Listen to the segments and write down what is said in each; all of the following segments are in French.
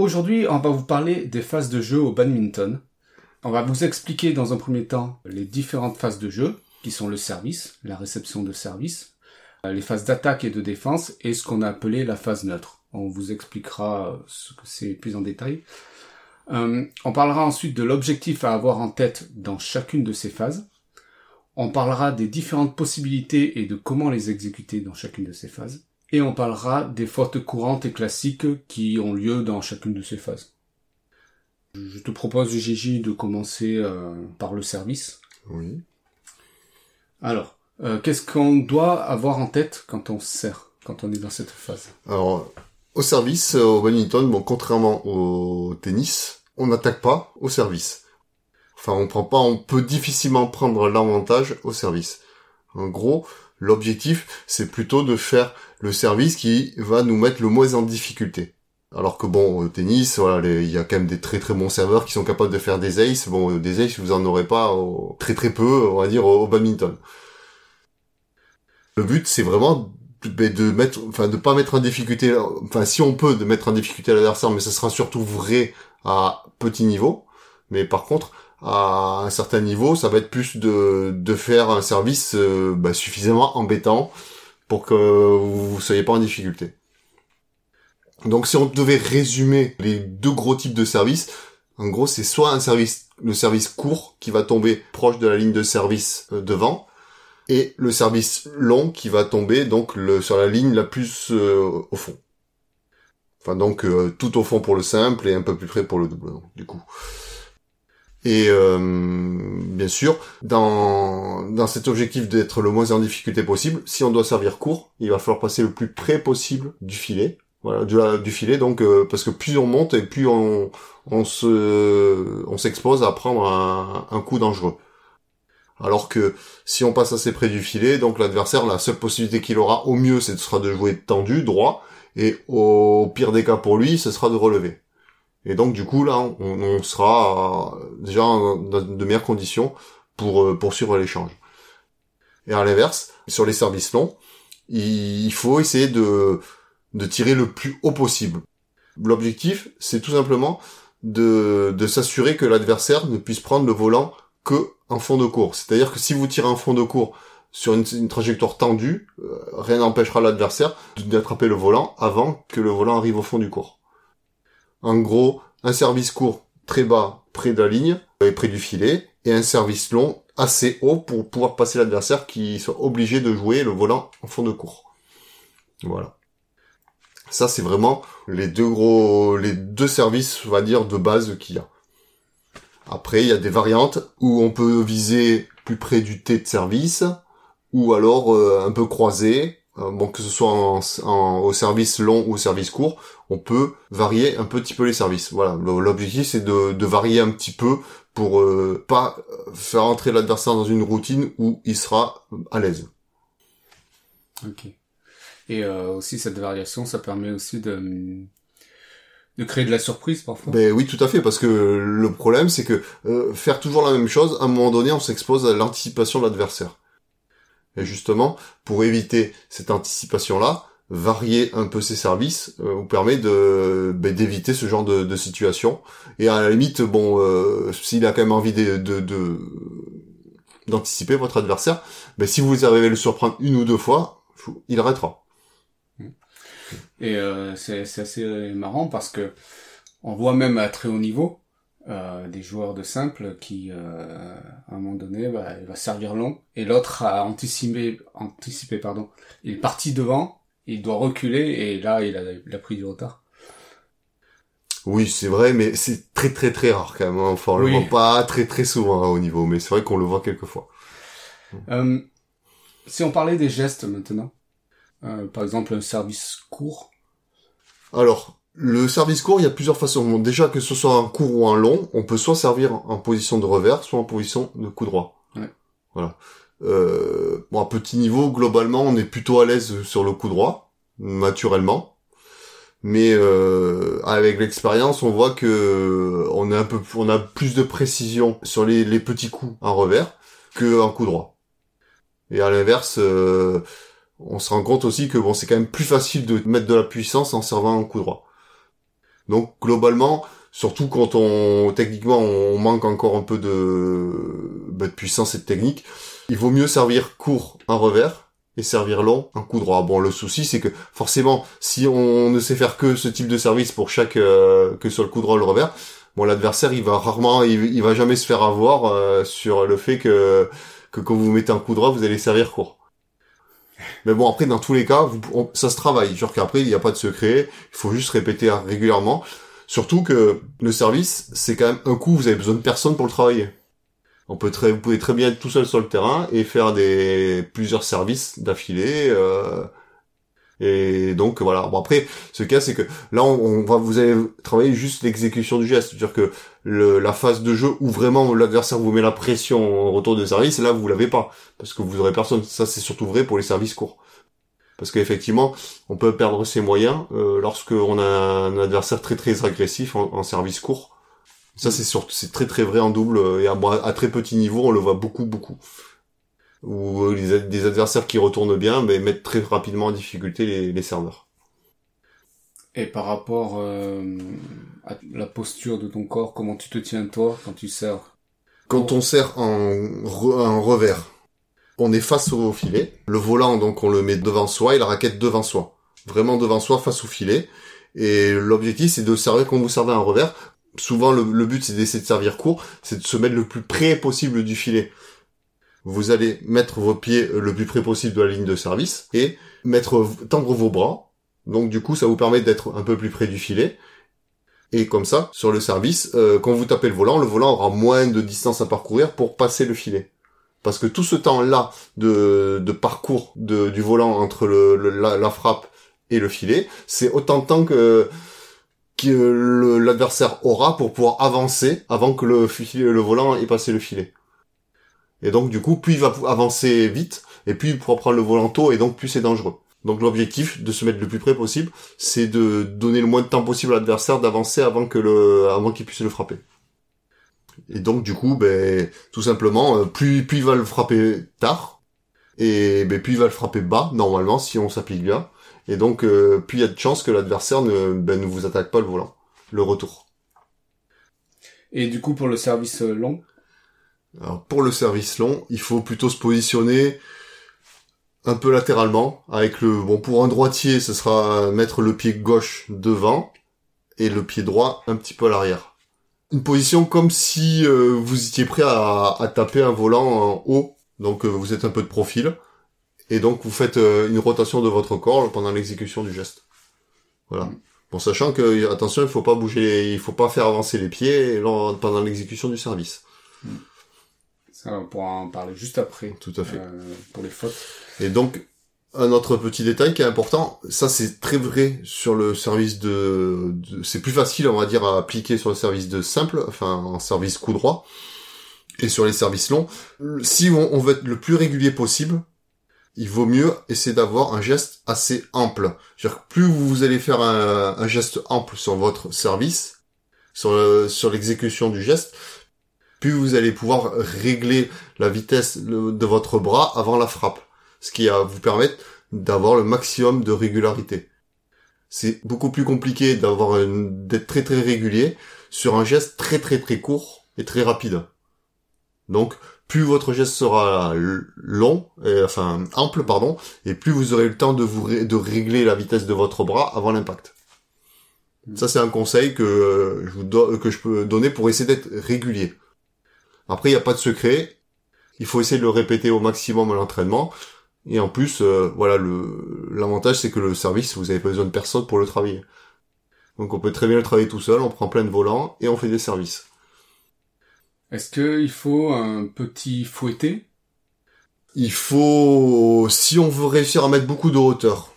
Aujourd'hui, on va vous parler des phases de jeu au badminton. On va vous expliquer dans un premier temps les différentes phases de jeu, qui sont le service, la réception de service, euh, les phases d'attaque et de défense, et ce qu'on a appelé la phase neutre. On vous expliquera ce que c'est plus en détail. Euh, on parlera ensuite de l'objectif à avoir en tête dans chacune de ces phases. On parlera des différentes possibilités et de comment les exécuter dans chacune de ces phases. Et on parlera des fautes courantes et classiques qui ont lieu dans chacune de ces phases. Je te propose, Gigi, de commencer euh, par le service. Oui. Alors, euh, qu'est-ce qu'on doit avoir en tête quand on sert, quand on est dans cette phase? Alors, au service, euh, au badminton, bon, contrairement au tennis, on n'attaque pas au service. Enfin, on prend pas, on peut difficilement prendre l'avantage au service. En gros, l'objectif, c'est plutôt de faire le service qui va nous mettre le moins en difficulté. Alors que bon, au tennis, voilà, il y a quand même des très très bons serveurs qui sont capables de faire des aces. Bon, des aces, vous en aurez pas au, très très peu, on va dire, au, badminton. Le but, c'est vraiment de mettre, enfin, de pas mettre en difficulté, enfin, si on peut, de mettre en difficulté l'adversaire, mais ce sera surtout vrai à petit niveau. Mais par contre, à un certain niveau, ça va être plus de, de faire un service euh, bah, suffisamment embêtant pour que vous ne soyez pas en difficulté. Donc si on devait résumer les deux gros types de services, en gros c'est soit un service, le service court qui va tomber proche de la ligne de service euh, devant, et le service long qui va tomber donc le, sur la ligne la plus euh, au fond. Enfin donc tout au fond pour le simple et un peu plus près pour le double du coup. Et euh, bien sûr, dans, dans cet objectif d'être le moins en difficulté possible, si on doit servir court, il va falloir passer le plus près possible du filet. Voilà, du, filet, donc euh, parce que plus on monte et plus on, on se on s'expose à prendre un, un coup dangereux. Alors que si on passe assez près du filet, donc l'adversaire, la seule possibilité qu'il aura au mieux, c'est sera de jouer tendu, droit, et au pire des cas pour lui, ce sera de relever. Et donc du coup là, on, sera déjà dans de meilleures conditions pour euh, poursuivre l'échange. Et à l'inverse, sur les services longs, il faut essayer de, tirer le plus haut possible. L'objectif, c'est tout simplement de, de s'assurer que l'adversaire ne puisse prendre le volant que en fond de cours. C'est-à-dire que si vous tirez en fond de cours sur une, trajectoire tendue, euh, rien n'empêchera l'adversaire d'attraper le volant avant que le volant arrive au fond du cours. En gros, un service court très bas près de la ligne et près du filet, et un service long assez haut pour pouvoir passer l'adversaire qui soit obligé de jouer le volant en fond de cours. Voilà. Ça, c'est vraiment les deux gros, les deux services, on va dire, de base qu'il y a. Après, il y a des variantes où on peut viser plus près du T de service, ou alors euh, un peu croisé, euh, bon que ce soit au service long ou au service court, on peut varier un petit peu les services. Voilà, l'objectif c'est de, de, varier un petit peu pour euh, pas faire entrer l'adversaire dans une routine où il sera à l'aise. Ok. Et euh, aussi cette variation, ça permet aussi de de créer de la surprise parfois. Ben oui, tout à fait, parce que le problème c'est que euh, faire toujours la même chose, à un moment donné, on s'expose à l'anticipation de l'adversaire. Et justement, pour éviter cette anticipation-là, varier un peu ses services euh, vous permet de ben, d'éviter ce genre de, situation. Et à la limite, bon, euh, s'il a quand même envie de, d'anticiper votre adversaire, ben, si vous arrivez à le surprendre une ou deux fois, il arrêtera. Et euh, c'est assez marrant parce que on voit même à très haut niveau, euh, des joueurs de simple qui, euh, à un moment donné, bah, il va servir long et l'autre a anticipé, anticipé pardon, il est parti devant, il doit reculer et là il a, il a pris du retard. Oui, c'est vrai, mais c'est très très très rare quand même. Hein. Enfin, on le voit pas très très souvent hein, au niveau, mais c'est vrai qu'on le voit quelquefois. Euh, si on parlait des gestes maintenant, euh, par exemple un service court. Alors, Le service court, il y a plusieurs façons. Déjà que ce soit un court ou un long, on peut soit servir en position de revers, soit en position de coup droit. Ouais. Voilà. Euh, bon, à petit niveau, globalement, on est plutôt à l'aise sur le coup droit, naturellement. Mais euh, avec l'expérience, on voit que on est un peu, on a plus de précision sur les, petits coups en revers que en coup droit. Et à l'inverse, euh, on se rend compte aussi que bon, c'est quand même plus facile de mettre de la puissance en servant un coup droit. Donc globalement, surtout quand on techniquement on manque encore un peu de, bah, de puissance et de technique, il vaut mieux servir court en revers et servir long un coup droit. Bon, le souci c'est que forcément, si on ne sait faire que ce type de service pour chaque euh, que sur le coup droit ou le revers, bon l'adversaire il va rarement, il, va jamais se faire avoir euh, sur le fait que que quand vous mettez un coup droit, vous allez servir court. Mais bon, après, dans tous les cas, ça se travaille. Genre qu'après, il n'y a pas de secret. Il faut juste répéter régulièrement. Surtout que le service, c'est quand même un coup, vous avez besoin de personne pour le travailler. On peut très, vous pouvez très bien être tout seul sur le terrain et faire des plusieurs services d'affilée. Euh, et donc voilà. Bon après, ce cas c'est que là on, va vous allez travailler juste l'exécution du geste, c'est-à-dire que la phase de jeu où vraiment l'adversaire vous met la pression au retour de service, là vous l'avez pas parce que vous aurez personne. Ça c'est surtout vrai pour les services courts. Parce qu'effectivement, on peut perdre ses moyens euh, lorsque on a un adversaire très très agressif en, service court. Ça c'est surtout c'est très très vrai en double et à, à très petit niveau on le voit beaucoup beaucoup ou euh, des adversaires qui retournent bien, mais mettent très rapidement en difficulté les, les serveurs. Et par rapport euh, à la posture de ton corps, comment tu te tiens toi quand tu sers? Quand on sert en, en revers, on est face au filet. Le volant, donc, on le met devant soi et la raquette devant soi. Vraiment devant soi, face au filet. Et l'objectif, c'est de servir comme vous servez en revers. Souvent, le, but, c'est d'essayer de servir court, c'est de se mettre le plus près possible du filet vous allez mettre vos pieds le plus près possible de la ligne de service et mettre tendre vos bras. Donc du coup, ça vous permet d'être un peu plus près du filet. Et comme ça, sur le service, euh, quand vous tapez le volant, le volant aura moins de distance à parcourir pour passer le filet. Parce que tout ce temps-là de, de parcours du volant entre le, la, frappe et le filet, c'est autant de temps que que l'adversaire aura pour pouvoir avancer avant que le, le volant ait passé le filet. Et donc du coup, plus il va avancer vite, et puis il pourra prendre le volant tôt, et donc plus c'est dangereux. Donc l'objectif de se mettre le plus près possible, c'est de donner le moins de temps possible à l'adversaire d'avancer avant que le, avant qu'il puisse le frapper. Et donc du coup, ben tout simplement, euh, plus plus il va le frapper tard, et ben plus il va le frapper bas normalement si on s'applique bien. Et donc euh, plus il y a de chances que l'adversaire ne ben, ne vous attaque pas le volant, le retour. Et du coup pour le service euh, long, alors pour le service long, il faut plutôt se positionner un peu latéralement avec le bon pour un droitier, ce sera mettre le pied gauche devant et le pied droit un petit peu à l'arrière. Une position comme si euh, vous étiez prêt à, taper un volant en haut, donc euh, vous êtes un peu de profil et donc vous faites euh, une rotation de votre corps pendant l'exécution du geste. Voilà. Bon, sachant que attention, il faut pas bouger, il faut pas faire avancer les pieds pendant l'exécution du service. Mm. Ça, on pourra en parler juste après. Tout à fait. Euh, pour les fautes. Et donc, un autre petit détail qui est important, ça c'est très vrai sur le service de, c'est plus facile on va dire à appliquer sur le service de simple, enfin en service coup droit, et sur les services longs. Si on, veut être le plus régulier possible, il vaut mieux essayer d'avoir un geste assez ample. -dire que plus vous allez faire un, geste ample sur votre service, sur, sur l'exécution du geste, plus vous allez pouvoir régler la vitesse de votre bras avant la frappe, ce qui va vous permettre d'avoir le maximum de régularité. C'est beaucoup plus compliqué d'avoir d'être très très régulier sur un geste très très très court et très rapide. Donc plus votre geste sera long, enfin ample pardon, et plus vous aurez le temps de vous de régler la vitesse de votre bras avant l'impact. Ça c'est un conseil que je vous que je peux donner pour essayer d'être régulier. Après, il n'y a pas de secret. Il faut essayer de le répéter au maximum à l'entraînement. Et en plus, euh, voilà, le l'avantage c'est que le service, vous avez pas besoin de personne pour le travailler. Donc on peut très bien le travailler tout seul, on prend plein de volants et on fait des services. Est-ce qu'il faut un petit fouetté? Il faut, si on veut réussir à mettre beaucoup de hauteur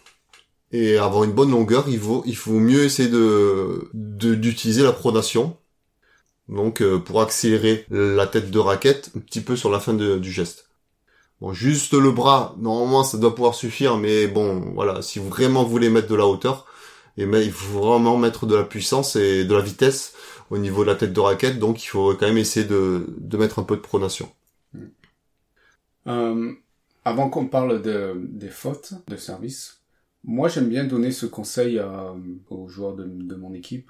Et avoir une bonne longueur, il faut, mieux essayer de, d'utiliser la pronation. Donc, euh, pour accélérer la tête de raquette un petit peu sur la fin du geste. Bon, juste le bras, normalement, ça doit pouvoir suffire, mais bon, voilà, si vous vraiment voulez mettre de la hauteur, et mais il faut vraiment mettre de la puissance et de la vitesse au niveau de la tête de raquette, donc il faut quand même essayer de, de mettre un peu de pronation. Euh, avant qu'on parle de, des fautes de service, moi j'aime bien donner ce conseil à- aux joueurs de, de mon équipe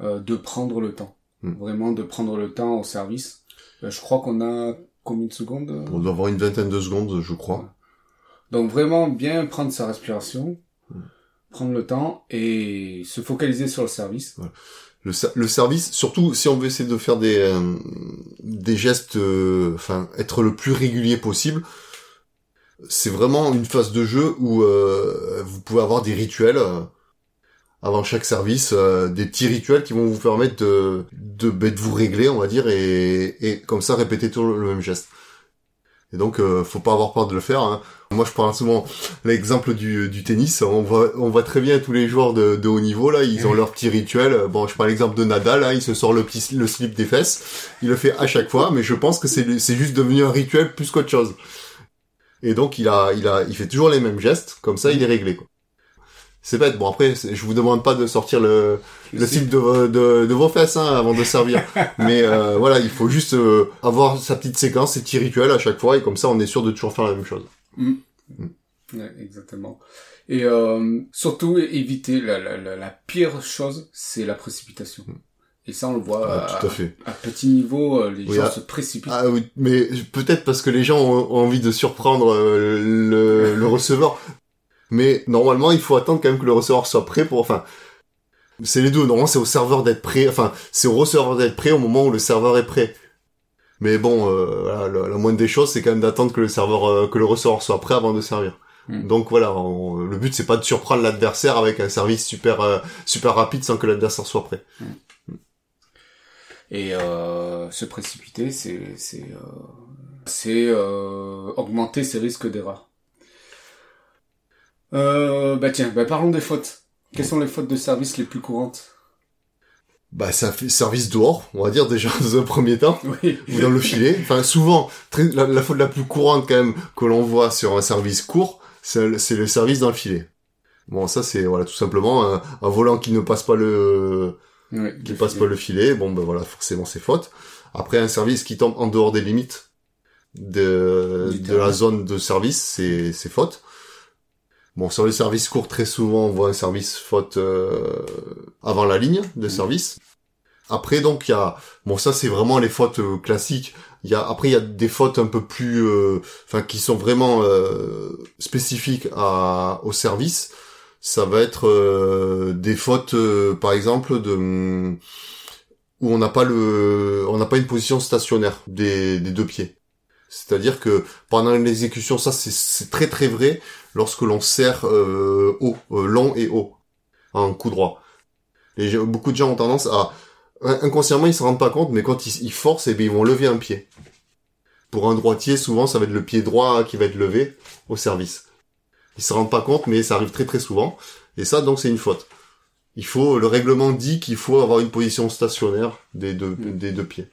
euh, de prendre le temps. Hmm. Vraiment de prendre le temps au service. Euh, je crois qu'on a combien de secondes euh On doit avoir une vingtaine de secondes, je crois. Donc vraiment bien prendre sa respiration, prendre le temps et se focaliser sur le service. Le, le service, surtout si on veut essayer de faire des, euh, des gestes, euh, enfin, être le plus régulier possible, c'est vraiment une phase de jeu où euh, vous pouvez avoir des rituels euh, avant chaque service, euh, des petits rituels qui vont vous permettre de, de, ben, de vous régler, on va dire, et, et comme ça répéter toujours le même geste. Et donc, euh, faut pas avoir peur de le faire. hein. Moi, je prends souvent l'exemple du, du tennis. On voit, on voit très bien tous les joueurs de, de haut niveau là, ils ont leur petit rituel. Bon, je prends l'exemple de Nadal. Hein, il se sort le petit le slip des fesses. Il le fait à chaque fois, mais je pense que c'est c'est juste devenu un rituel plus qu'autre chose. Et donc, il a, il a, il fait toujours les mêmes gestes. Comme ça, il est réglé. quoi. C'est bête. Bon après, je vous demande pas de sortir le, le slip de, vos- de, de vos fesses hein, avant de servir. Mais euh, voilà, il faut juste euh, avoir sa petite séquence, ses petits rituels à chaque fois, et comme ça, on est sûr de toujours faire la même chose. Ouais, exactement. Et euh, surtout éviter la, la, la, la pire chose, c'est la précipitation. Et ça, on le voit Ah, à, tout à fait. à petit niveau, euh, les Oui, gens ah, se précipitent. Ah oui, mais peut-être parce que les gens ont, ont envie de surprendre euh, le, le receveur. Mais normalement, il faut attendre quand même que le receveur soit prêt pour. Enfin, c'est les deux. Normalement, c'est au serveur d'être prêt. Enfin, c'est au receveur d'être prêt au moment où le serveur est prêt. Mais bon, euh, voilà, la, la moindre des choses, c'est quand même d'attendre que le serveur, euh, que le receveur soit prêt avant de servir. Mm. Donc voilà, on- le but c'est pas de surprendre l'adversaire avec un service super euh, super rapide sans que l'adversaire soit prêt. Et euh, se précipiter, c'est c'est c'est euh, augmenter ses risques d'erreur. Euh, bah tiens, bah parlons des fautes. Quelles sont les fautes de service les plus courantes? Bah ça fait service dehors, on va dire déjà dans un premier temps. Oui. ou dans le filet. Enfin, souvent, très, la, la faute la plus courante quand même que l'on voit sur un service court, c'est le, service dans le filet. Bon, ça c'est voilà tout simplement un, un volant qui ne passe pas le Oui, qui passe filet. pas le filet. Bon, ben voilà, forcément c'est faute. Après, un service qui tombe en dehors des limites de de la zone de service, c'est c'est faute. Bon, sur les services courts, très souvent, on voit un service faute euh, avant la ligne de Mhm. service. Après, donc, il y a... Bon, ça, c'est vraiment les fautes euh, classiques. Il y a Après, il y a des fautes un peu plus... euh, Enfin, qui sont vraiment euh, spécifiques à... au service. Ça va être euh, des fautes, euh, par exemple, de où on n'a pas le, on n'a pas une position stationnaire des, des deux pieds. C'est-à-dire que pendant l'exécution, ça c'est très très vrai lorsque l'on serre euh, haut, euh, long et haut, en coup droit. Les beaucoup de gens ont tendance à inconsciemment ils se rendent pas compte, mais quand ils, ils forcent, eh bien, ils vont lever un pied. Pour un droitier, souvent ça va être le pied droit qui va être levé au service. Ils se rendent pas compte, mais ça arrive très très souvent. Et ça, donc, c'est une faute. Il faut, le règlement dit qu'il faut avoir une position stationnaire des deux, Mm. des deux pieds.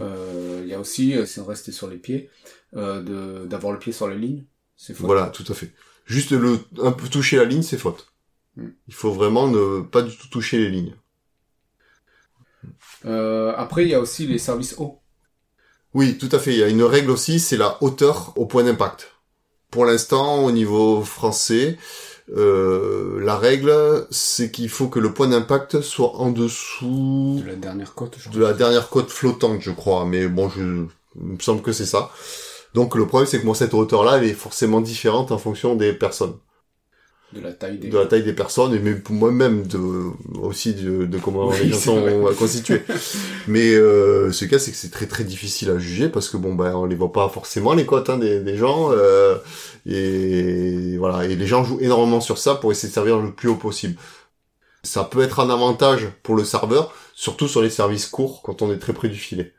Euh, Il y a aussi, si on reste sur les pieds, euh, d'avoir le pied sur la ligne. C'est faute. Voilà, tout à fait. Juste le, un peu toucher la ligne, c'est faute. Mm. Il faut vraiment ne pas du tout toucher les lignes. Euh, après, il y a aussi les services hauts. Oui, tout à fait. Il y a une règle aussi, c'est la hauteur au point d'impact. Pour l'instant, au niveau français, euh, la règle, c'est qu'il faut que le point d'impact soit en dessous De la dernière côte, je de la dernière côte flottante, je crois. Mais bon, je, il me semble que c'est ça. Donc le problème, c'est que moi, cette hauteur-là, elle est forcément différente en fonction des personnes. De la taille des... de la taille des personnes et même pour moi-même de aussi de, de comment Oui, les gens sont constitués. Mais euh, ce cas c'est que c'est très très difficile à juger parce que bon ben on les voit pas forcément les cotes hein, des, des gens euh, et voilà. Et les gens jouent énormément sur ça pour essayer de servir le plus haut possible. Ça peut être un avantage pour le serveur surtout sur les services courts quand on est très près du filet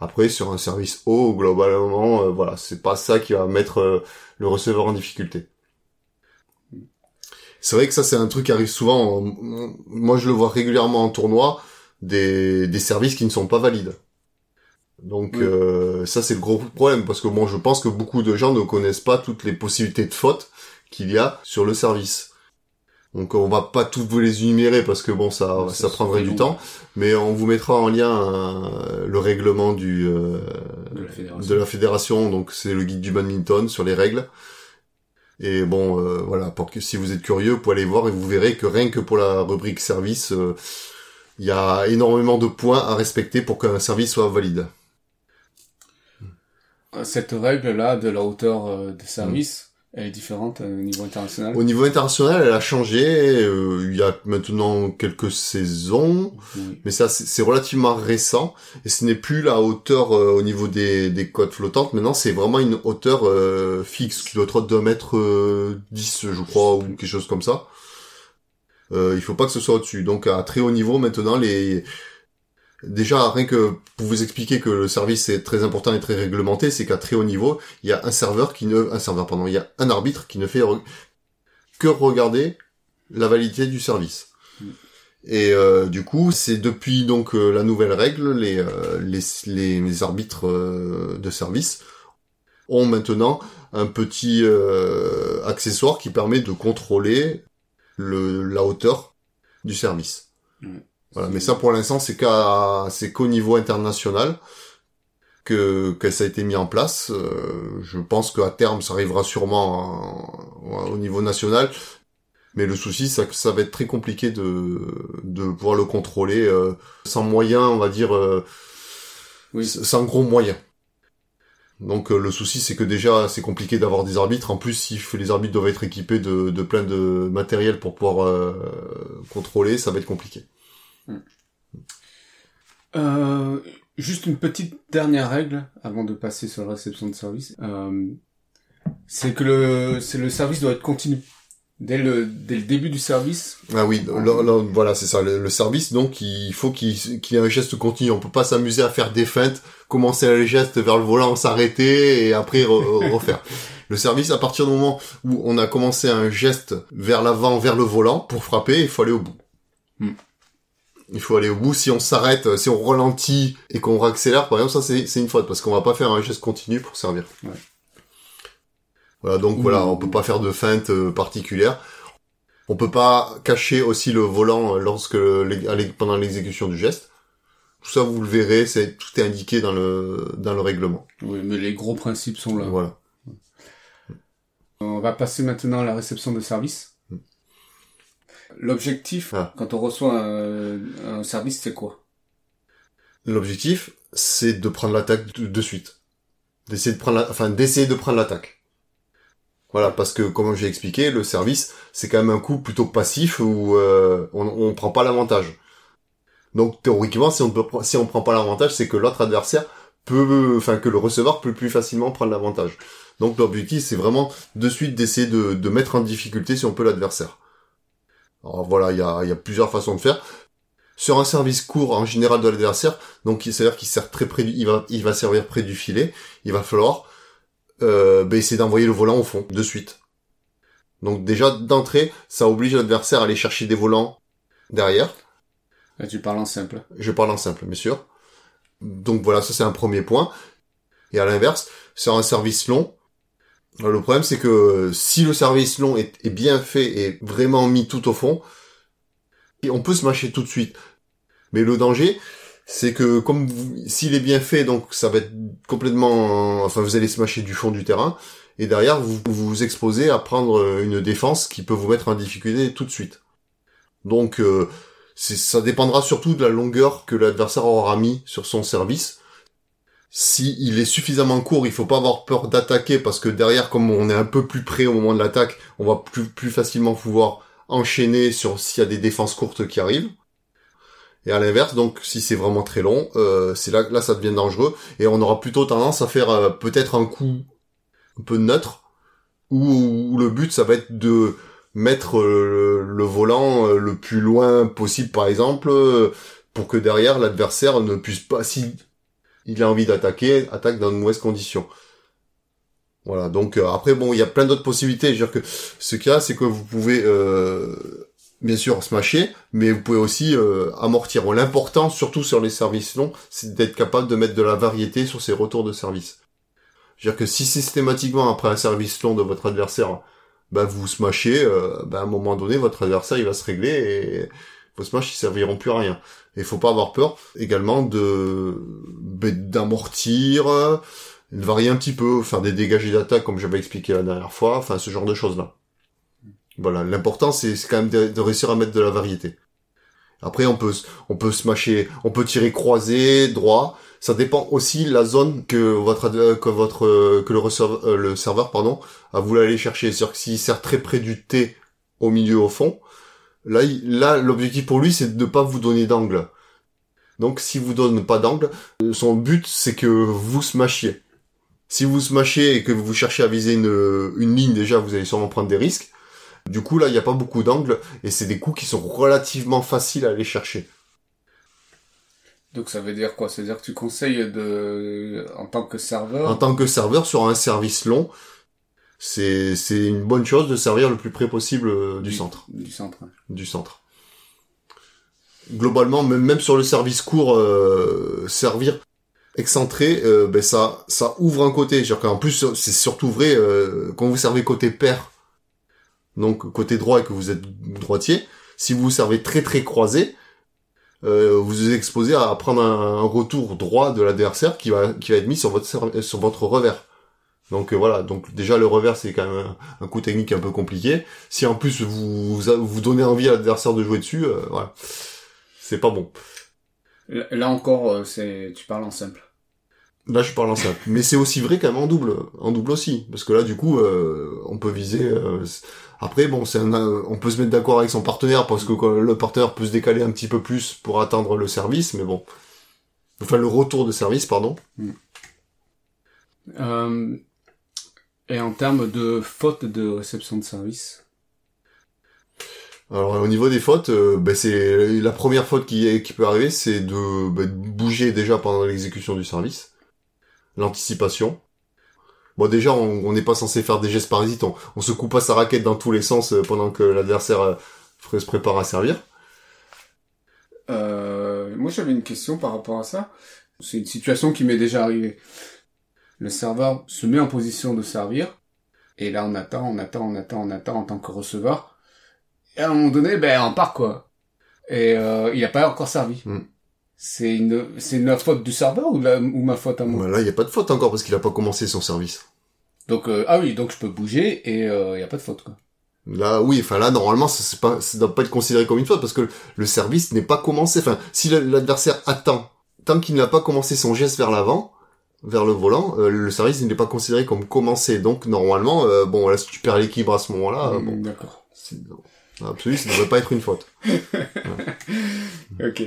après sur un service haut globalement euh, voilà c'est pas ça qui va mettre euh, le receveur en difficulté c'est vrai que ça c'est un truc qui arrive souvent. Moi je le vois régulièrement en tournoi des, des services qui ne sont pas valides. Donc euh, ça c'est le gros problème parce que moi je pense que beaucoup de gens ne connaissent pas toutes les possibilités de faute qu'il y a sur le service. Donc on va pas toutes vous les énumérer parce que bon ça ça, prendrait du temps, mais on vous mettra en lien euh, le règlement du euh, de, la fédération. Donc c'est le guide du badminton sur les règles. Et bon euh, voilà pour que si vous êtes curieux, vous pouvez aller voir et vous verrez que rien que pour la rubrique service, il y a énormément de points à respecter pour qu'un service soit valide. Cette règle là de la hauteur des services. Elle est différente euh, au niveau international Au niveau international, elle a changé. Euh, il y a maintenant quelques saisons, mais ça c'est relativement récent. Et ce n'est plus la hauteur euh, au niveau des, des côtes flottantes. Maintenant, c'est vraiment une hauteur fixe qui doit être de mètre 10, je crois, ou quelque chose comme ça. il faut pas que ce soit au-dessus. Donc à très haut niveau, maintenant, les Déjà, rien que pour vous expliquer que le service est très important et très réglementé, c'est qu'à très haut niveau, il y a un serveur qui ne, un serveur, pardon, il y a un arbitre qui ne fait que regarder la validité du service. Mm. Et euh, du coup, c'est depuis donc euh, la nouvelle règle, les, euh, les, les, arbitres de service ont maintenant un petit accessoire qui permet de contrôler le, la hauteur du service. Mm. Voilà, mais ça pour l'instant c'est qu'à c'est qu'au niveau international que que ça a été mis en place. Euh, je pense qu'à terme ça arrivera sûrement au niveau national. Mais le souci, c'est que ça va être très compliqué de, de pouvoir le contrôler euh, sans moyens, on va dire, euh, oui. sans gros moyens. Donc le souci, c'est que déjà, c'est compliqué d'avoir des arbitres. En plus, si les arbitres doivent être équipés de, de plein de matériel pour pouvoir contrôler, ça va être compliqué. Euh, juste une petite dernière règle avant de passer sur la réception de service. Euh, c'est que le, c'est le service doit être continu. Dès le, dès le début du service. Ah oui, voilà, c'est ça. Le, service, donc, il faut qu'il y ait un geste continu. On peut pas s'amuser à faire des feintes, commencer les gestes vers le volant, s'arrêter et après refaire. le service, à partir du moment où on a commencé un geste vers l'avant, vers le volant, pour frapper, il faut aller au bout. Hmm. Il faut aller au bout. Si on s'arrête, euh, si on ralentit et qu'on réaccélère, par exemple, ça c'est une faute parce qu'on va pas faire un geste continu pour servir. Ouais. Voilà, donc voilà, on peut pas faire de feinte euh, particulière. On peut pas cacher aussi le volant euh, lorsque pendant l'exécution du geste. Tout ça, vous le verrez, c'est tout est indiqué dans le dans le règlement. Oui, mais les gros principes sont là. Voilà. On va passer maintenant à la réception de service. L'objectif, ah. quand on reçoit un, service, c'est quoi? L'objectif, c'est de prendre l'attaque de, suite. D'essayer de prendre enfin, d'essayer de prendre l'attaque. Voilà, parce que comme j'ai expliqué, le service, c'est quand même un coup plutôt passif où euh, on, on prend pas l'avantage. Donc théoriquement, si on peut, si on prend pas l'avantage, c'est que l'autre adversaire peut, enfin que le receveur peut plus facilement prendre l'avantage. Donc l'objectif, c'est vraiment de suite d'essayer de, de mettre en difficulté si on peut l'adversaire. Alors voilà, il y a, y a, plusieurs façons de faire. Sur un service court en général de l'adversaire, donc c'est-à-dire qu'il sert très près du, il va, il va servir près du filet, il va falloir euh, ben, essayer d'envoyer le volant au fond de suite. Donc déjà d'entrée, ça oblige l'adversaire à aller chercher des volants derrière. Là, tu parles en simple. Je parle en simple, bien sûr. Donc voilà, ça c'est un premier point. Et à l'inverse, sur un service long, le problème, c'est que si le service long est, bien fait et vraiment mis tout au fond, on peut se mâcher tout de suite. Mais le danger, c'est que comme s'il est bien fait, donc ça va être complètement, enfin vous allez se mâcher du fond du terrain, et derrière vous vous exposez à prendre une défense qui peut vous mettre en difficulté tout de suite. Donc euh, ça dépendra surtout de la longueur que l'adversaire aura mis sur son service si il est suffisamment court, il faut pas avoir peur d'attaquer parce que derrière, comme on est un peu plus près au moment de l'attaque, on va plus, plus facilement pouvoir enchaîner sur s'il y a des défenses courtes qui arrivent. Et à l'inverse, donc si c'est vraiment très long, euh, c'est là là ça devient dangereux et on aura plutôt tendance à faire euh, peut-être un coup un peu neutre où, le but ça va être de mettre euh, le, volant le plus loin possible par exemple pour que derrière l'adversaire ne puisse pas si il a envie d'attaquer, attaque dans de mauvaises conditions. Voilà, donc euh, après bon, il y a plein d'autres possibilités. Je veux dire que ce qu'il y a, c'est que vous pouvez euh, bien sûr smasher, mais vous pouvez aussi euh, amortir. Bon, L'important, surtout sur les services longs, c'est d'être capable de mettre de la variété sur ces retours de service. Je veux dire que si systématiquement après un service long de votre adversaire, bah, vous smashez, bah, à un moment donné, votre adversaire il va se régler et vos smash ils serviront plus à rien. Et il faut pas avoir peur également de bah, d'amortir, euh, de varier un petit peu, faire des dégagés d'attaque comme j'avais expliqué la dernière fois, enfin ce genre de choses là. Voilà, l'important c'est quand même de, réussir à mettre de la variété. Après on peut on peut smasher, on peut tirer croisé, droit. Ça dépend aussi la zone que votre que votre que le euh, le serveur pardon a voulu aller chercher. C'est-à-dire que s'il sert très près du T au milieu au fond, là il- là l'objectif pour lui c'est de ne pas vous donner d'angle. Donc si vous donne pas d'angle, euh, son but c'est que vous smashiez. Si vous smashez et que vous cherchez à viser une, une ligne déjà, vous allez sûrement prendre des risques. Du coup là il n'y a pas beaucoup d'angle et c'est des coups qui sont relativement faciles à aller chercher. Donc ça veut dire quoi? C'est-à-dire que tu conseilles de, en tant que serveur, En tant que serveur sur un service long, c'est c'est une bonne chose de servir le plus près possible euh, du centre, Du centre. ouais. du centre. Globalement, même même sur le service court, euh, servir excentré, euh, ben ça ça ouvre un côté. C'est-à-dire qu'en plus c'est surtout vrai euh, quand vous servez côté pair, donc côté droit et que vous êtes droitier. Si vous servez très très croisé, euh, vous êtes exposé à prendre un, un retour droit de l'adversaire qui va qui va être mis sur votre sur votre revers. Donc euh, voilà, donc déjà le revers c'est quand même un, un coup technique un peu compliqué. Si en plus vous vous, vous donnez envie à l'adversaire de jouer dessus, euh, voilà, c'est pas bon. Là encore, euh, c'est, tu parles en simple. Là je parle en simple, mais c'est aussi vrai quand même en double, en double aussi, parce que là du coup euh, on peut viser. euh, après bon, c'est un, on peut se mettre d'accord avec son partenaire parce que quoi, le partenaire peut se décaler un petit peu plus pour atteindre le service, mais bon, enfin le retour de service pardon. Euh, et en termes de faute de réception de service, Alors au niveau des fautes, euh, ben, c'est la première faute qui, peut arriver, c'est de, ben, de bouger déjà pendant l'exécution du service, l'anticipation. Bon déjà, on on n'est pas censé faire des gestes parasites, on, on se coupe pas sa raquette dans tous les sens euh, pendant que l'adversaire euh, se prépare à servir. euh, moi j'avais une question par rapport à ça. C'est une situation qui m'est déjà arrivée. Le serveur se met en position de servir, et là on attend, on attend, on attend, on attend en tant que receveur. Et à un moment donné, ben on part quoi. Et euh, il a pas encore servi. Mm. C'est une, c'est une faute du serveur ou, la, ou ma faute à moi? Là, il n'y a pas de faute encore parce qu'il a pas commencé son service. Donc euh, ah oui, donc je peux bouger et il y a pas de faute quoi. Là, oui, enfin là, normalement, ça, c'est pas, ça doit pas être considéré comme une faute parce que le service n'est pas commencé. Enfin, si l'adversaire attend, tant qu'il n'a pas commencé son geste vers l'avant, vers le volant, euh, le service n'est pas considéré comme commencé. Donc normalement, euh, bon, là, si tu perds l'équilibre à ce moment-là, euh, Mm, bon, D'accord. absolument, ça ne devrait pas être une faute. Ok.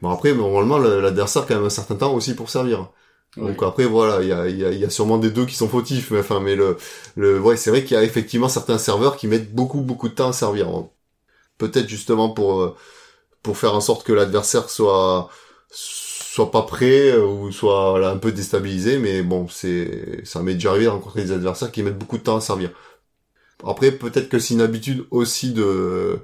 Bon après, normalement, le- l'adversaire a quand même un certain temps aussi pour servir. Donc après voilà, il y a, il y, a, il y a sûrement des deux qui sont fautifs, mais enfin mais le le ouais c'est vrai qu'il y a effectivement certains serveurs qui mettent beaucoup beaucoup de temps à servir. Peut-être justement pour euh, pour faire en sorte que l'adversaire soit soit pas prêt euh, ou soit voilà, un peu déstabilisé, mais bon c'est ça m'est déjà arrivé de rencontrer des adversaires qui mettent beaucoup de temps à servir. Après peut-être que c'est une habitude aussi de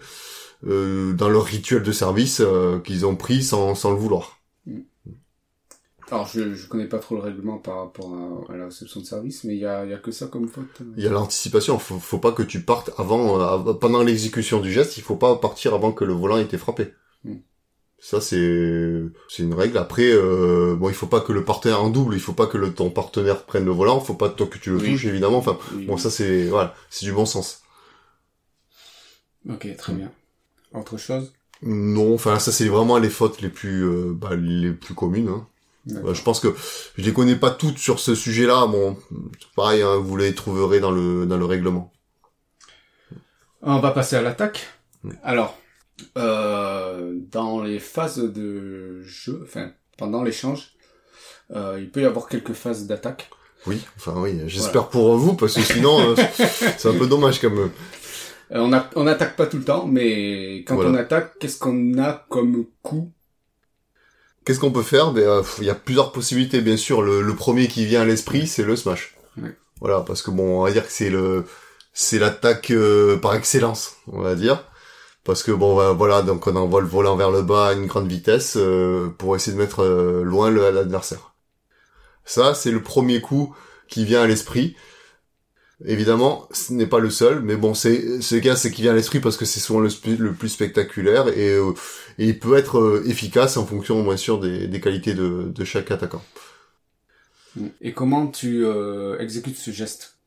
euh, dans leur rituel de service euh, qu'ils ont pris sans sans le vouloir. Alors je je connais pas trop le règlement par rapport à, à la réception de service, mais il y a il y a que ça comme faute. euh. Il y a l'anticipation, faut, faut pas que tu partes avant, euh, pendant l'exécution du geste, il faut pas partir avant que le volant ait été frappé. Ça c'est c'est une règle. Après, euh, bon, il faut pas que le partenaire en double, il faut pas que le, ton partenaire prenne le volant, faut pas toi que tu le Oui. touches évidemment. Enfin, Oui. bon ça c'est voilà, c'est du bon sens. Ok, très bien. Autre chose? Non, enfin ça c'est vraiment les fautes les plus euh, bah, les plus communes. Hein. Bah, je pense que je les connais pas toutes sur ce sujet-là. Bon, c'est pareil, hein, vous les trouverez dans le dans le règlement. On va passer à l'attaque. Alors, euh, dans les phases de jeu, enfin pendant l'échange, euh, il peut y avoir quelques phases d'attaque. Oui, enfin oui, j'espère pour vous parce que sinon euh, c'est un peu dommage quand même. Euh, on a, on attaque pas tout le temps, mais quand Voilà. on attaque, qu'est-ce qu'on a comme coup? Qu'est-ce qu'on peut faire? Ben, il y a plusieurs possibilités bien sûr. Le, le premier qui vient à l'esprit, c'est le smash. Ouais. Voilà, parce que bon, on va dire que c'est le c'est l'attaque par excellence, on va dire. Parce que bon, voilà, donc on envoie le volant vers le bas à une grande vitesse euh, pour essayer de mettre euh, loin l'adversaire. Ça, c'est le premier coup qui vient à l'esprit. Évidemment, ce n'est pas le seul, mais bon, c'est ce cas, c'est qui vient à l'esprit parce que c'est souvent le, plus spectaculaire et, il peut être efficace en fonction, bien sûr, des, qualités de, de, chaque attaquant. Et comment tu exécutes ce geste?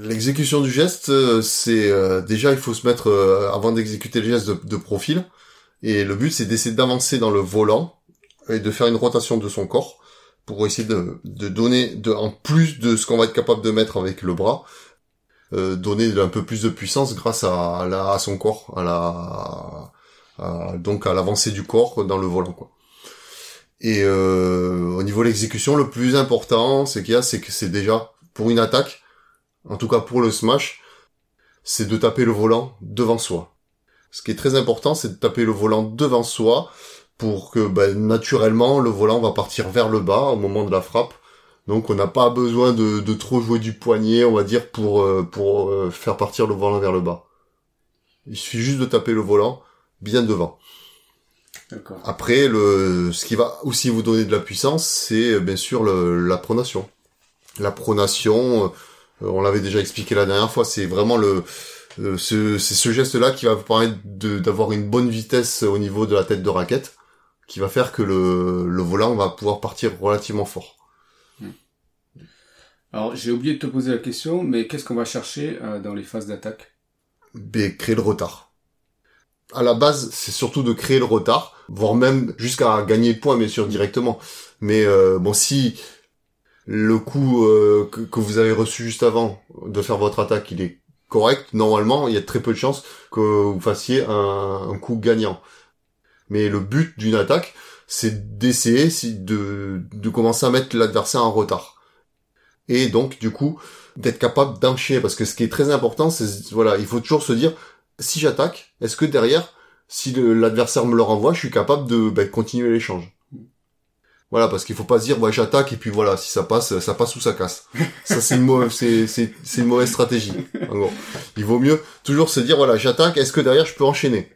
L'exécution du geste, euh, c'est euh, déjà il faut se mettre euh, avant d'exécuter le geste de, profil. Et le but c'est d'essayer d'avancer dans le volant et de faire une rotation de son corps pour essayer de, donner, de, en plus de ce qu'on va être capable de mettre avec le bras, donner un peu plus de puissance grâce à, la, à son corps, à la, donc à l'avancée du corps dans le volant quoi. Et au niveau de l'exécution, le plus important, c'est qu'il y a, c'est que c'est déjà pour une attaque, en tout cas pour le smash, c'est de taper le volant devant soi. Ce qui est très important, c'est de taper le volant devant soi pour que ben, naturellement le volant va partir vers le bas au moment de la frappe. Donc on n'a pas besoin de, trop jouer du poignet, on va dire, pour, euh, pour euh, faire partir le volant vers le bas. Il suffit juste de taper le volant bien devant. Après, le, ce qui va aussi vous donner de la puissance, c'est bien sûr la pronation. La pronation, euh, on l'avait déjà expliqué la dernière fois, c'est vraiment le euh, ce, c'est ce geste-là qui va vous permettre d'avoir une bonne vitesse au niveau de la tête de raquette, qui va faire que le, le volant va pouvoir partir relativement fort. Hmm. Alors j'ai oublié de te poser la question, mais qu'est-ce qu'on va chercher euh, dans les phases d'attaque? Ben, Créer le retard. À la base, c'est surtout de créer le retard, voire même jusqu'à gagner le point, bien sûr, directement. Mais bon, si le coup euh, que, vous avez reçu juste avant de faire votre attaque, il est correct. Normalement, il y a très peu de chances que vous fassiez un, coup gagnant. Mais le but d'une attaque, c'est d'essayer de, de commencer à mettre l'adversaire en retard. Et donc, du coup, d'être capable d'enchaîner. Parce que ce qui est très important, c'est, voilà, il faut toujours se dire, si j'attaque, est-ce que derrière, si l'adversaire me le renvoie, je suis capable de ben, continuer l'échange voilà, parce qu'il faut pas se dire, ouais, j'attaque et puis voilà, si ça passe, ça passe ou ça casse. Ça, c'est une mauvaise, c'est, c'est, c'est une mauvaise stratégie. il vaut mieux toujours se dire, voilà, j'attaque, est-ce que derrière je peux enchaîner?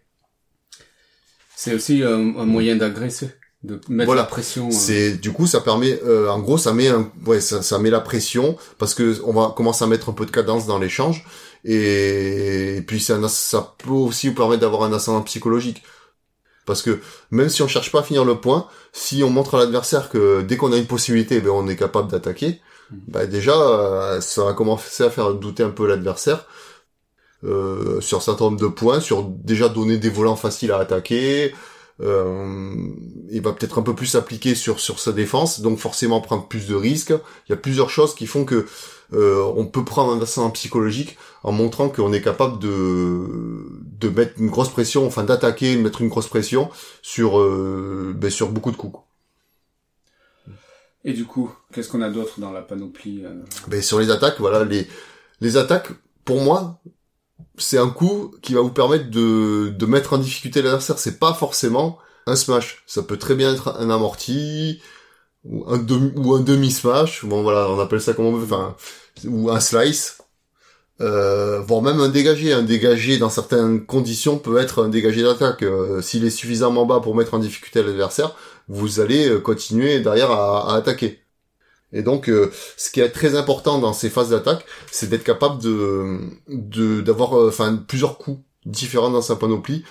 C'est aussi un, moyen d'agresser, de mettre la pression. Euh. C'est, du coup, ça permet, euh, en gros, ça met un, ouais, ça, ça met la pression parce que on va commencer à mettre un peu de cadence dans l'échange et, puis ça, ça peut aussi vous permettre d'avoir un ascendant psychologique. Parce que même si on cherche pas à finir le point, si on montre à l'adversaire que dès qu'on a une possibilité, ben on est capable d'attaquer, ben déjà euh, ça va commencer à faire douter un peu l'adversaire euh, sur un certain nombre de points, sur déjà donner des volants faciles à attaquer. Euh, il va peut-être un peu plus s'appliquer sur sur sa défense, donc forcément prendre plus de risques. Il y a plusieurs choses qui font que euh, on peut prendre un ascendant psychologique en montrant qu'on est capable de de mettre une grosse pression, enfin d'attaquer, de mettre une grosse pression sur euh, ben, sur beaucoup de coups. Et du coup, qu'est-ce qu'on a d'autre dans la panoplie euh? Ben, sur les attaques, voilà les les attaques. Pour moi, c'est un coup qui va vous permettre de de mettre en difficulté l'adversaire. C'est pas forcément un smash. Ça peut très bien être un amorti ou un demi smash. Bon voilà, on appelle ça comme on veut. Enfin, ou un slice, euh, voire même un dégagé. Un dégagé dans certaines conditions peut être un dégagé d'attaque. Euh, s'il est suffisamment bas pour mettre en difficulté l'adversaire, vous allez euh, continuer derrière à, attaquer. Et donc, euh, ce qui est très important dans ces phases d'attaque, c'est d'être capable de d'avoir, enfin, plusieurs coups différents dans sa panoplie,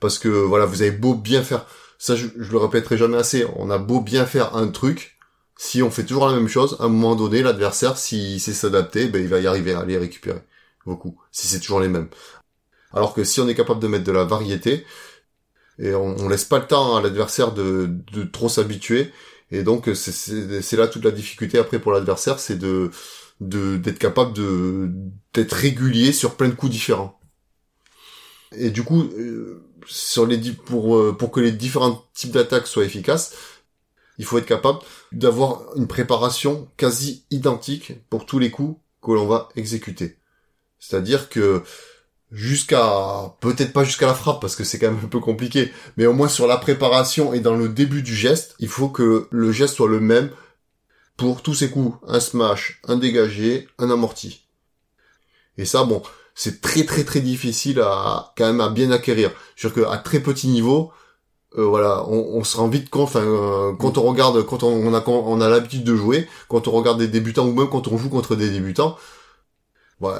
parce que voilà, vous avez beau bien faire, ça je, le répéterai jamais assez, on a beau bien faire un truc, si on fait toujours la même chose, à un moment donné, l'adversaire, s'il sait s'adapter, ben, il va y arriver à les récupérer. Beaucoup. Si c'est toujours les mêmes. Alors que si on est capable de mettre de la variété, et on, laisse pas le temps à l'adversaire de, de trop s'habituer, et donc c'est là toute la difficulté après pour l'adversaire, c'est de d'être capable de d'être régulier sur plein de coups différents. Et du coup, euh, sur les pour euh, pour que les différents types d'attaques soient efficaces, il faut être capable d'avoir une préparation quasi identique pour tous les coups que l'on va exécuter. C'est-à-dire que jusqu'à peut-être pas jusqu'à la frappe parce que c'est quand même un peu compliqué, mais au moins sur la préparation et dans le début du geste, il faut que le geste soit le même pour tous ces coups, un smash, un dégagé, un amorti. Et ça, bon, c'est très très très difficile à quand même à bien acquérir. Je veux dire très petit niveau, euh, voilà, on, se rend vite euh, quand on regarde, quand on, a on a l'habitude de jouer, quand on regarde des débutants ou même quand on joue contre des débutants, euh,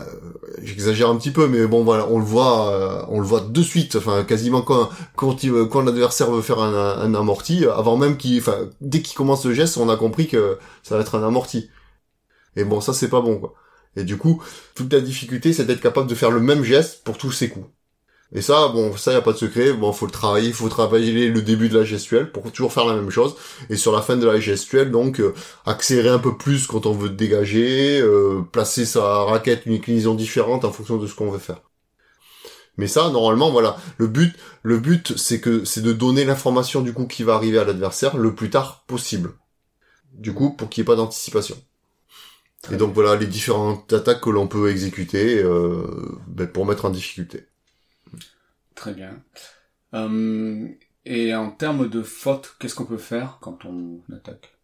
j'exagère un petit peu, mais bon voilà, on le voit, on le voit de suite. Enfin, quasiment quand quand, quand l'adversaire veut faire un, un amorti, avant même qu'il, enfin, dès qu'il commence le geste, on a compris que ça va être un amorti. Et bon, ça c'est pas bon quoi. Et du coup, toute la difficulté, c'est d'être capable de faire le même geste pour tous ces coups. Et ça, bon, ça y a pas de secret. Bon, faut le travailler, faut travailler le début de la gestuelle pour toujours faire la même chose. Et sur la fin de la gestuelle, donc euh, accélérer un peu plus quand on veut dégager, euh, placer sa raquette une inclinaison différente en fonction de ce qu'on veut faire. Mais ça, normalement, voilà, le but, le but, c'est que c'est de donner l'information du coup qui va arriver à l'adversaire le plus tard possible. Du coup, pour qu'il n'y ait pas d'anticipation. Et donc voilà les différentes attaques que l'on peut exécuter euh, ben, pour mettre en difficulté. Très bien. Euh, et en termes de faute, qu'est-ce qu'on peut faire quand on attaque?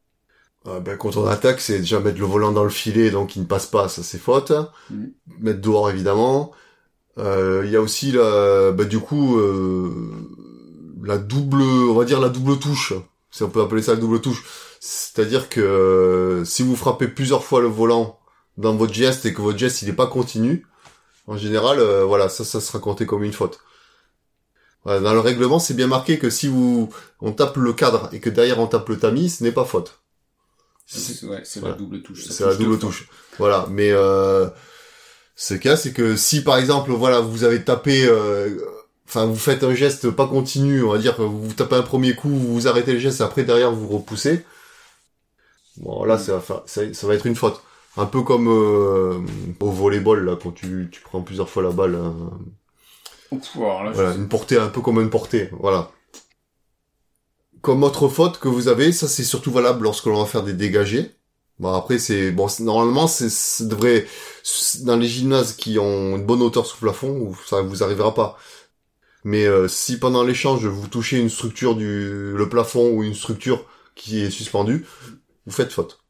Euh, ben, Quand on attaque, c'est déjà mettre le volant dans le filet, donc il ne passe pas, ça c'est faute. Mm. Mettre dehors évidemment. Euh, il y a aussi la, ben, du coup la double, on va dire la double touche, si on peut appeler ça la double touche c'est-à-dire que euh, si vous frappez plusieurs fois le volant dans votre geste et que votre geste il n'est pas continu, en général, euh, voilà, ça, ça sera compté comme une faute. Dans le règlement, c'est bien marqué que si vous on tape le cadre et que derrière on tape le tamis, ce n'est pas faute. C'est la double touche. C'est la double touche. Voilà, mais euh, ce cas, c'est que si par exemple, voilà, vous avez tapé euh, enfin vous faites un geste pas continu, on va dire vous tapez un premier coup, vous arrêtez le geste, après derrière vous repoussez, Bon, là, ça, va, ça, va être une faute. Un peu comme euh, au volleyball, là, quand tu, tu prends plusieurs fois la balle. Hein. Voilà, une portée, un peu comme une portée, voilà. Comme autre faute que vous avez, ça c'est surtout valable lorsque l'on va faire des dégagés. Bon après c'est bon normalement c'est ça devrait dans les gymnases qui ont une bonne hauteur sous plafond ça vous arrivera pas. Mais euh, si pendant l'échange vous touchez une structure du le plafond ou une structure qui est suspendue, vous faites faute.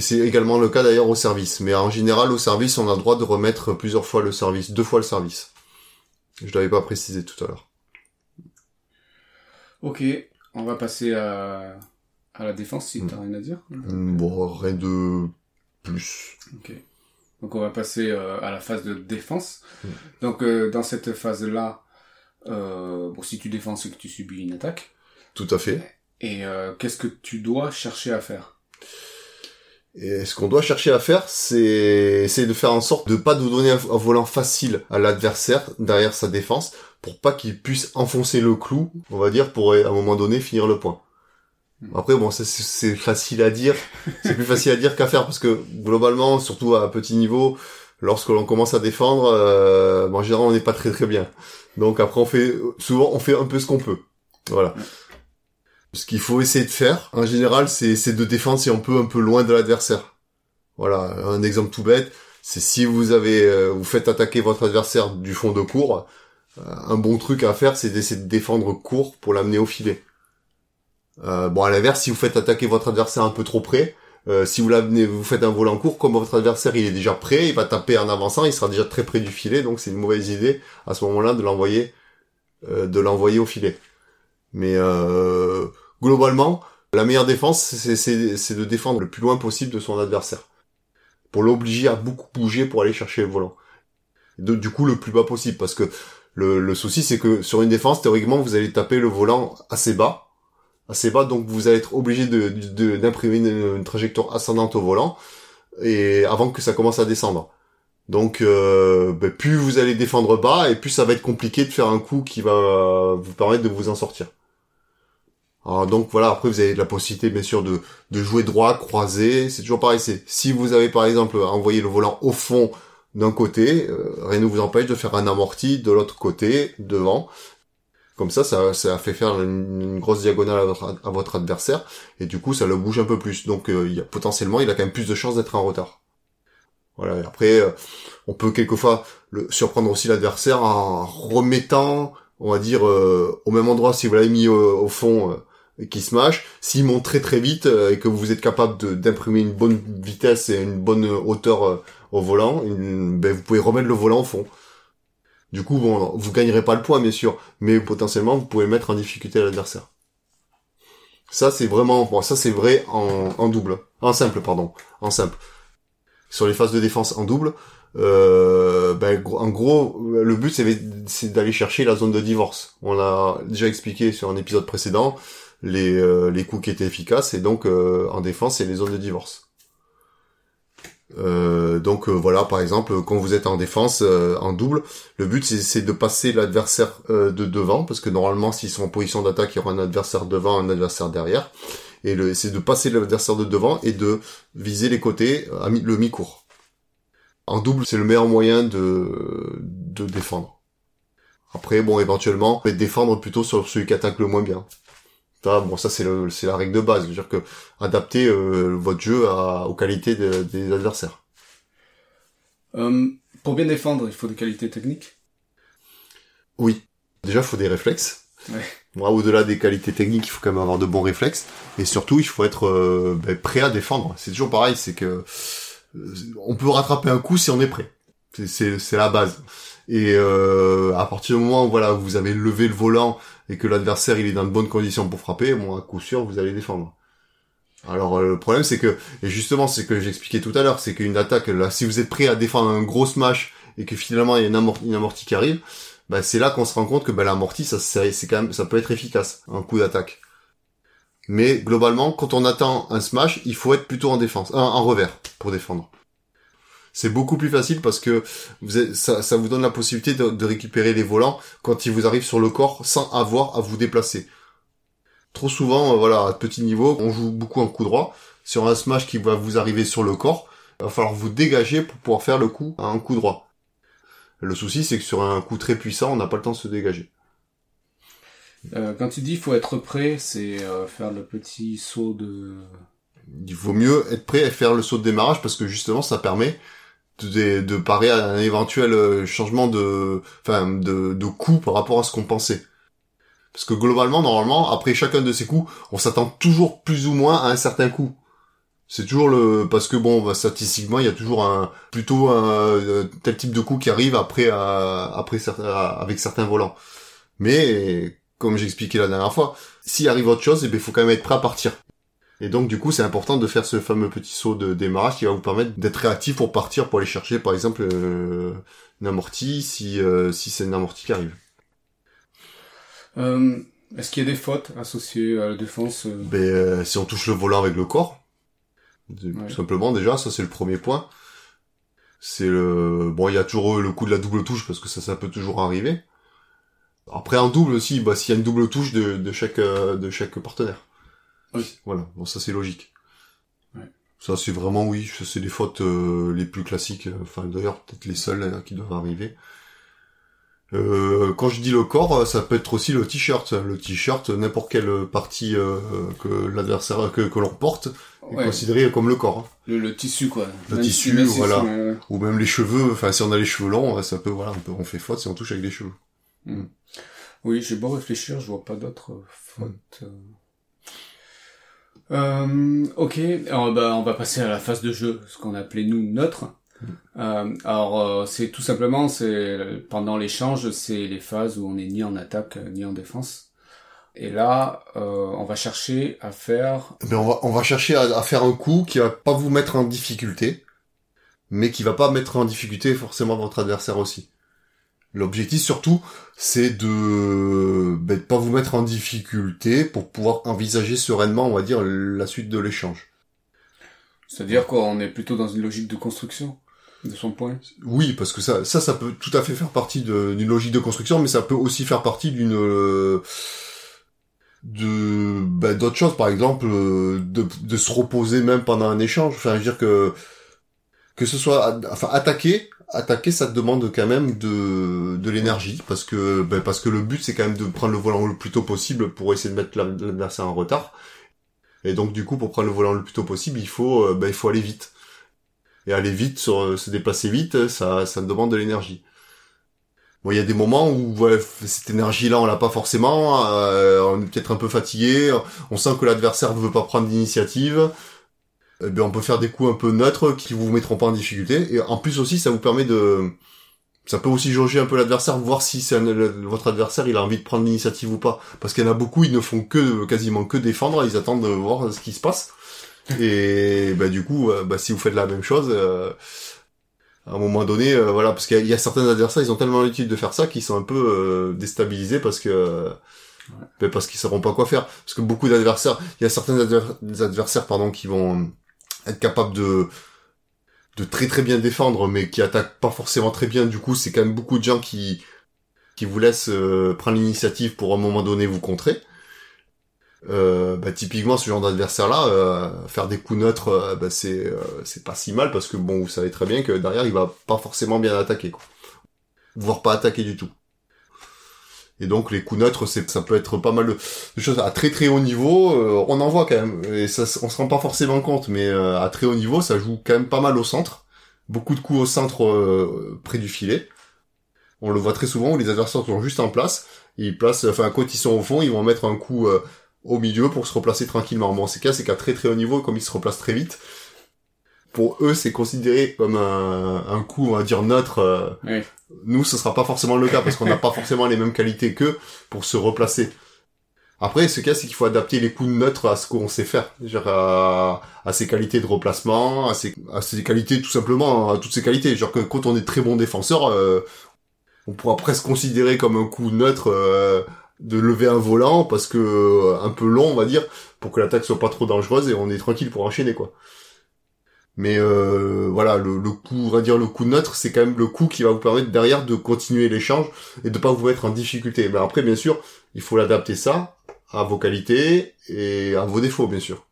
C'est également le cas d'ailleurs au service. Mais en général, au service, on a le droit de remettre plusieurs fois le service, deux fois le service. Je l'avais pas précisé tout à l'heure. Ok, on va passer à, à la défense si t'as rien à dire. Mm, bon, rien de plus. Ok. Donc on va passer euh, à la phase de défense. Mm. Donc euh, dans cette phase-là, euh, bon, si tu défends, c'est que tu subis une attaque. Tout à fait. Et euh, qu'est-ce que tu dois chercher à faire? Et ce qu'on doit chercher à faire, c'est essayer de faire en sorte de pas de donner un, volant facile à l'adversaire derrière sa défense pour pas qu'il puisse enfoncer le clou, on va dire, pour à un moment donné finir le point. Après, bon, c'est facile à dire, c'est plus facile à dire qu'à faire parce que globalement, surtout à petit niveau, lorsque l'on commence à défendre, euh, en général, on n'est pas très très bien. Donc après, on fait souvent, on fait un peu ce qu'on peut. Voilà. Ce qu'il faut essayer de faire, en général, c'est de défendre si on peut un peu loin de l'adversaire. Voilà, un exemple tout bête, c'est si vous avez, euh, vous faites attaquer votre adversaire du fond de cours, euh, un bon truc à faire, c'est d'essayer de défendre court pour l'amener au filet. Euh, bon, à l'inverse, si vous faites attaquer votre adversaire un peu trop près, si vous l'amenez, vous faites un vol en court, comme votre adversaire il est déjà prêt, il va taper en avançant, il sera déjà très près du filet, donc c'est une mauvaise idée à ce moment-là de l'envoyer, de l'envoyer au filet. Mais globalement, la meilleure défense, c'est de défendre le plus loin possible de son adversaire. Pour l'obliger à beaucoup bouger pour aller chercher le volant. du coup, le plus bas possible, parce que le, souci, c'est que sur une défense, théoriquement, vous allez taper le volant assez bas, assez bas, donc vous allez être obligé d'imprimer de, une, trajectoire ascendante au volant, et avant que ça commence à descendre. Donc, euh, ben, plus vous allez défendre bas, et plus ça va être compliqué de faire un coup qui va vous permettre de vous en sortir. Alors donc voilà, après vous avez la possibilité bien sûr de, de jouer droit, croisé, c'est toujours pareil, c'est si vous avez par exemple envoyé le volant au fond d'un côté, euh, rien ne vous empêche de faire un amorti de l'autre côté, devant. Comme ça, ça, ça fait faire une, grosse diagonale à votre, adversaire, et du coup ça le bouge un peu plus. Donc euh, il y a, potentiellement il a quand même plus de chances d'être en retard. Voilà, et après euh, on peut quelquefois le, surprendre aussi l'adversaire en remettant, on va dire, au même endroit si vous l'avez mis au fond qui smash, s'il monte très très vite euh, et que vous êtes capable d'imprimer une bonne vitesse et une bonne hauteur euh, au volant, ben, vous pouvez remettre le volant au fond. Du coup, bon, vous gagnerez pas le point, bien sûr, mais potentiellement, vous pouvez mettre en difficulté l'adversaire. Ça, c'est vraiment, ça c'est vrai en, double, en simple, pardon, en simple. Sur les phases de défense en double, euh, ben, en gros, le but c'est d'aller chercher la zone de divorce. On l'a déjà expliqué sur un épisode précédent les, euh, les coups qui étaient efficaces et donc euh, en défense c'est les zones de divorce. Euh, donc voilà, par exemple, quand vous êtes en défense en double, le but c'est de passer l'adversaire de devant, parce que normalement s'ils sont en position d'attaque, il y aura un adversaire devant, un adversaire derrière, et c'est de passer l'adversaire de devant et de viser les côtés, le mi-court. En double, c'est le meilleur moyen de, de défendre. Après, bon, éventuellement, défendre plutôt sur celui qui attaque le moins bien. Bon, ça c'est c'est la règle de base, c'est-à-dire que adapter euh, votre jeu à, aux qualités des adversaires. Euh, pour bien défendre, il faut des qualités techniques. Oui, déjà, il faut des réflexes. Ouais. Moi, au-delà des qualités techniques, il faut quand même avoir de bons réflexes, et surtout, il faut être euh, ben, prêt à défendre. C'est toujours pareil, c'est que euh, on peut rattraper un coup si on est prêt. C'est la base. Et euh, à partir du moment où voilà, vous avez levé le volant et que l'adversaire il est dans de bonnes conditions pour frapper, bon, à coup sûr, vous allez défendre. Alors euh, le problème c'est que, et justement c'est ce que j'expliquais tout à l'heure, c'est qu'une attaque, là, si vous êtes prêt à défendre un gros smash et que finalement il y a une, amorti, qui arrive, bah, c'est là qu'on se rend compte que bah, l'amorti, ça, c'est quand même, ça peut être efficace, un coup d'attaque. Mais globalement, quand on attend un smash, il faut être plutôt en défense, en revers pour défendre. C'est beaucoup plus facile parce que vous ça, ça, vous donne la possibilité de, récupérer les volants quand ils vous arrivent sur le corps sans avoir à vous déplacer. Trop souvent, euh, voilà, à petit niveau, on joue beaucoup en coup droit. Sur un smash qui va vous arriver sur le corps, il va falloir vous dégager pour pouvoir faire le coup à un coup droit. Le souci, c'est que sur un coup très puissant, on n'a pas le temps de se dégager. Euh, quand tu dis faut être prêt, c'est euh, faire le petit saut de. Il vaut mieux être prêt à faire le saut de démarrage parce que justement ça permet de, de parer à un éventuel euh, changement de, enfin, de, de coup par rapport à ce qu'on pensait. Parce que globalement, normalement, après chacun de ces coups, on s'attend toujours plus ou moins à un certain coup. C'est toujours le parce que bon, bah, statistiquement, il y a toujours un plutôt un, tel type de coup qui arrive après après avec certains volants. Mais comme j'expliquais la dernière fois, s'il arrive autre chose, eh ben, il faut quand même être prêt à partir. Et donc du coup, c'est important de faire ce fameux petit saut de démarrage qui va vous permettre d'être réactif pour partir, pour aller chercher par exemple euh, une amorti si euh, si c'est une amorti qui arrive. Euh, Est-ce qu'il y a des fautes associées à la défense euh? Ben, Si on touche le volant avec le corps, tout simplement déjà, ça c'est le premier point. C'est le bon, il y a toujours le coup de la double touche parce que ça, ça peut toujours arriver. Après en double aussi, bah s'il y a une double touche de, de chaque de chaque partenaire. Oui. Voilà, bon ça c'est logique. Ouais. Ça c'est vraiment oui, ça c'est les fautes euh, les plus classiques, euh, enfin d'ailleurs peut-être les seules hein, qui doivent arriver. Euh, quand je dis le corps, ça peut être aussi le t-shirt. Le t-shirt, n'importe quelle partie euh, que l'adversaire que, que l'on porte est considéré comme le corps. Hein. Le, tissu quoi. Le tissu, voilà. Ou même les cheveux. Enfin, si on a les cheveux longs, ça peut voilà, on, peut, on fait faute si on touche avec les cheveux. Hmm. Oui, j'ai beau réfléchir, je vois pas d'autres fautes. Euh, ok, bah, on va passer à la phase de jeu, ce qu'on appelait nous neutre. Mm. Euh, alors euh, c'est tout simplement c'est pendant l'échange c'est les phases où on est ni en attaque ni en défense. Et là euh, on va chercher à faire. Mais on va on va chercher à, faire un coup qui va pas vous mettre en difficulté, mais qui va pas mettre en difficulté forcément votre adversaire aussi. L'objectif surtout, c'est de ben, pas vous mettre en difficulté pour pouvoir envisager sereinement, on va dire, la suite de l'échange. C'est-à-dire qu'on est plutôt dans une logique de construction de son point. Oui, parce que ça, ça, ça peut tout à fait faire partie d'une logique de construction, mais ça peut aussi faire partie d'une de ben, d'autres choses, par exemple, de, de se reposer même pendant un échange. Enfin, je veux dire que que ce soit enfin attaquer attaquer ça te demande quand même de de l'énergie parce que ben, parce que le but c'est quand même de prendre le volant le plus tôt possible pour essayer de mettre l'adversaire en retard et donc du coup pour prendre le volant le plus tôt possible il faut euh, ben, il faut aller vite et aller vite sur, se déplacer vite ça ça demande de l'énergie Bon, il y a des moments où ouais, cette énergie-là, on l'a pas forcément. euh, on est peut-être un peu fatigué. On sent que l'adversaire ne veut pas prendre d'initiative. Eh bien, on peut faire des coups un peu neutres qui vous mettront pas en difficulté. Et en plus aussi, ça vous permet de, ça peut aussi jauger un peu l'adversaire, voir si c'est votre adversaire, il a envie de prendre l'initiative ou pas. Parce qu'il y en a beaucoup, ils ne font que quasiment que défendre. Ils attendent de voir ce qui se passe. Et bah du coup, euh, bah, si vous faites la même chose. euh, à un moment donné, euh, voilà, parce qu'il y, a- certains adversaires, ils ont tellement l'habitude de faire ça qu'ils sont un peu euh, déstabilisés parce que ben, parce qu'ils sauront pas quoi faire. Parce que beaucoup d'adversaires, il y a certains adver- adversaires, pardon, qui vont être capables de de très très bien défendre, mais qui attaquent pas forcément très bien. Du coup, c'est quand même beaucoup de gens qui qui vous laissent euh, prendre l'initiative pour un moment donné vous contrer. Euh, bah, typiquement ce genre d'adversaire là euh, faire des coups neutres euh, bah, c'est c'est pas si mal parce que bon vous savez très bien que derrière il va pas forcément bien attaquer quoi voire pas attaquer du tout et donc les coups neutres c'est ça peut être pas mal de, choses à très très haut niveau euh, on en voit quand même. Et ça on se rend pas forcément compte mais euh, à très haut niveau ça joue quand même pas mal au centre. Beaucoup de coups au centre euh, près du filet. On le voit très souvent où les adversaires sont juste en place. Ils placent enfin quand ils sont au fond ils vont mettre un coup euh, au milieu pour se replacer tranquillement. Bon, c'est cas, c'est qu'à très très haut niveau, comme ils se replacent très vite, pour eux, c'est considéré comme un, un coup, on va dire, neutre. euh, Oui. Nous, ce sera pas forcément le cas, parce qu'on n'a pas forcément les mêmes qualités qu'eux pour se replacer. Après, ce cas, c'est qu'il faut adapter les coups neutres à ce qu'on sait faire. Genre, à, à ses qualités de replacement, à ses, à ses qualités, tout simplement, à toutes ses qualités. Genre que quand on est très bon défenseur, euh, on pourra presque considérer comme un coup neutre euh, de lever un volant parce que euh, un peu long on va dire pour que l'attaque soit pas trop dangereuse et on est tranquille pour enchaîner quoi mais euh, voilà le, le coup on va dire le coup neutre c'est quand même le coup qui va vous permettre derrière de continuer l'échange et de pas vous mettre en difficulté. Mais après bien sûr il faut l'adapter ça à vos qualités et à vos défauts bien sûr.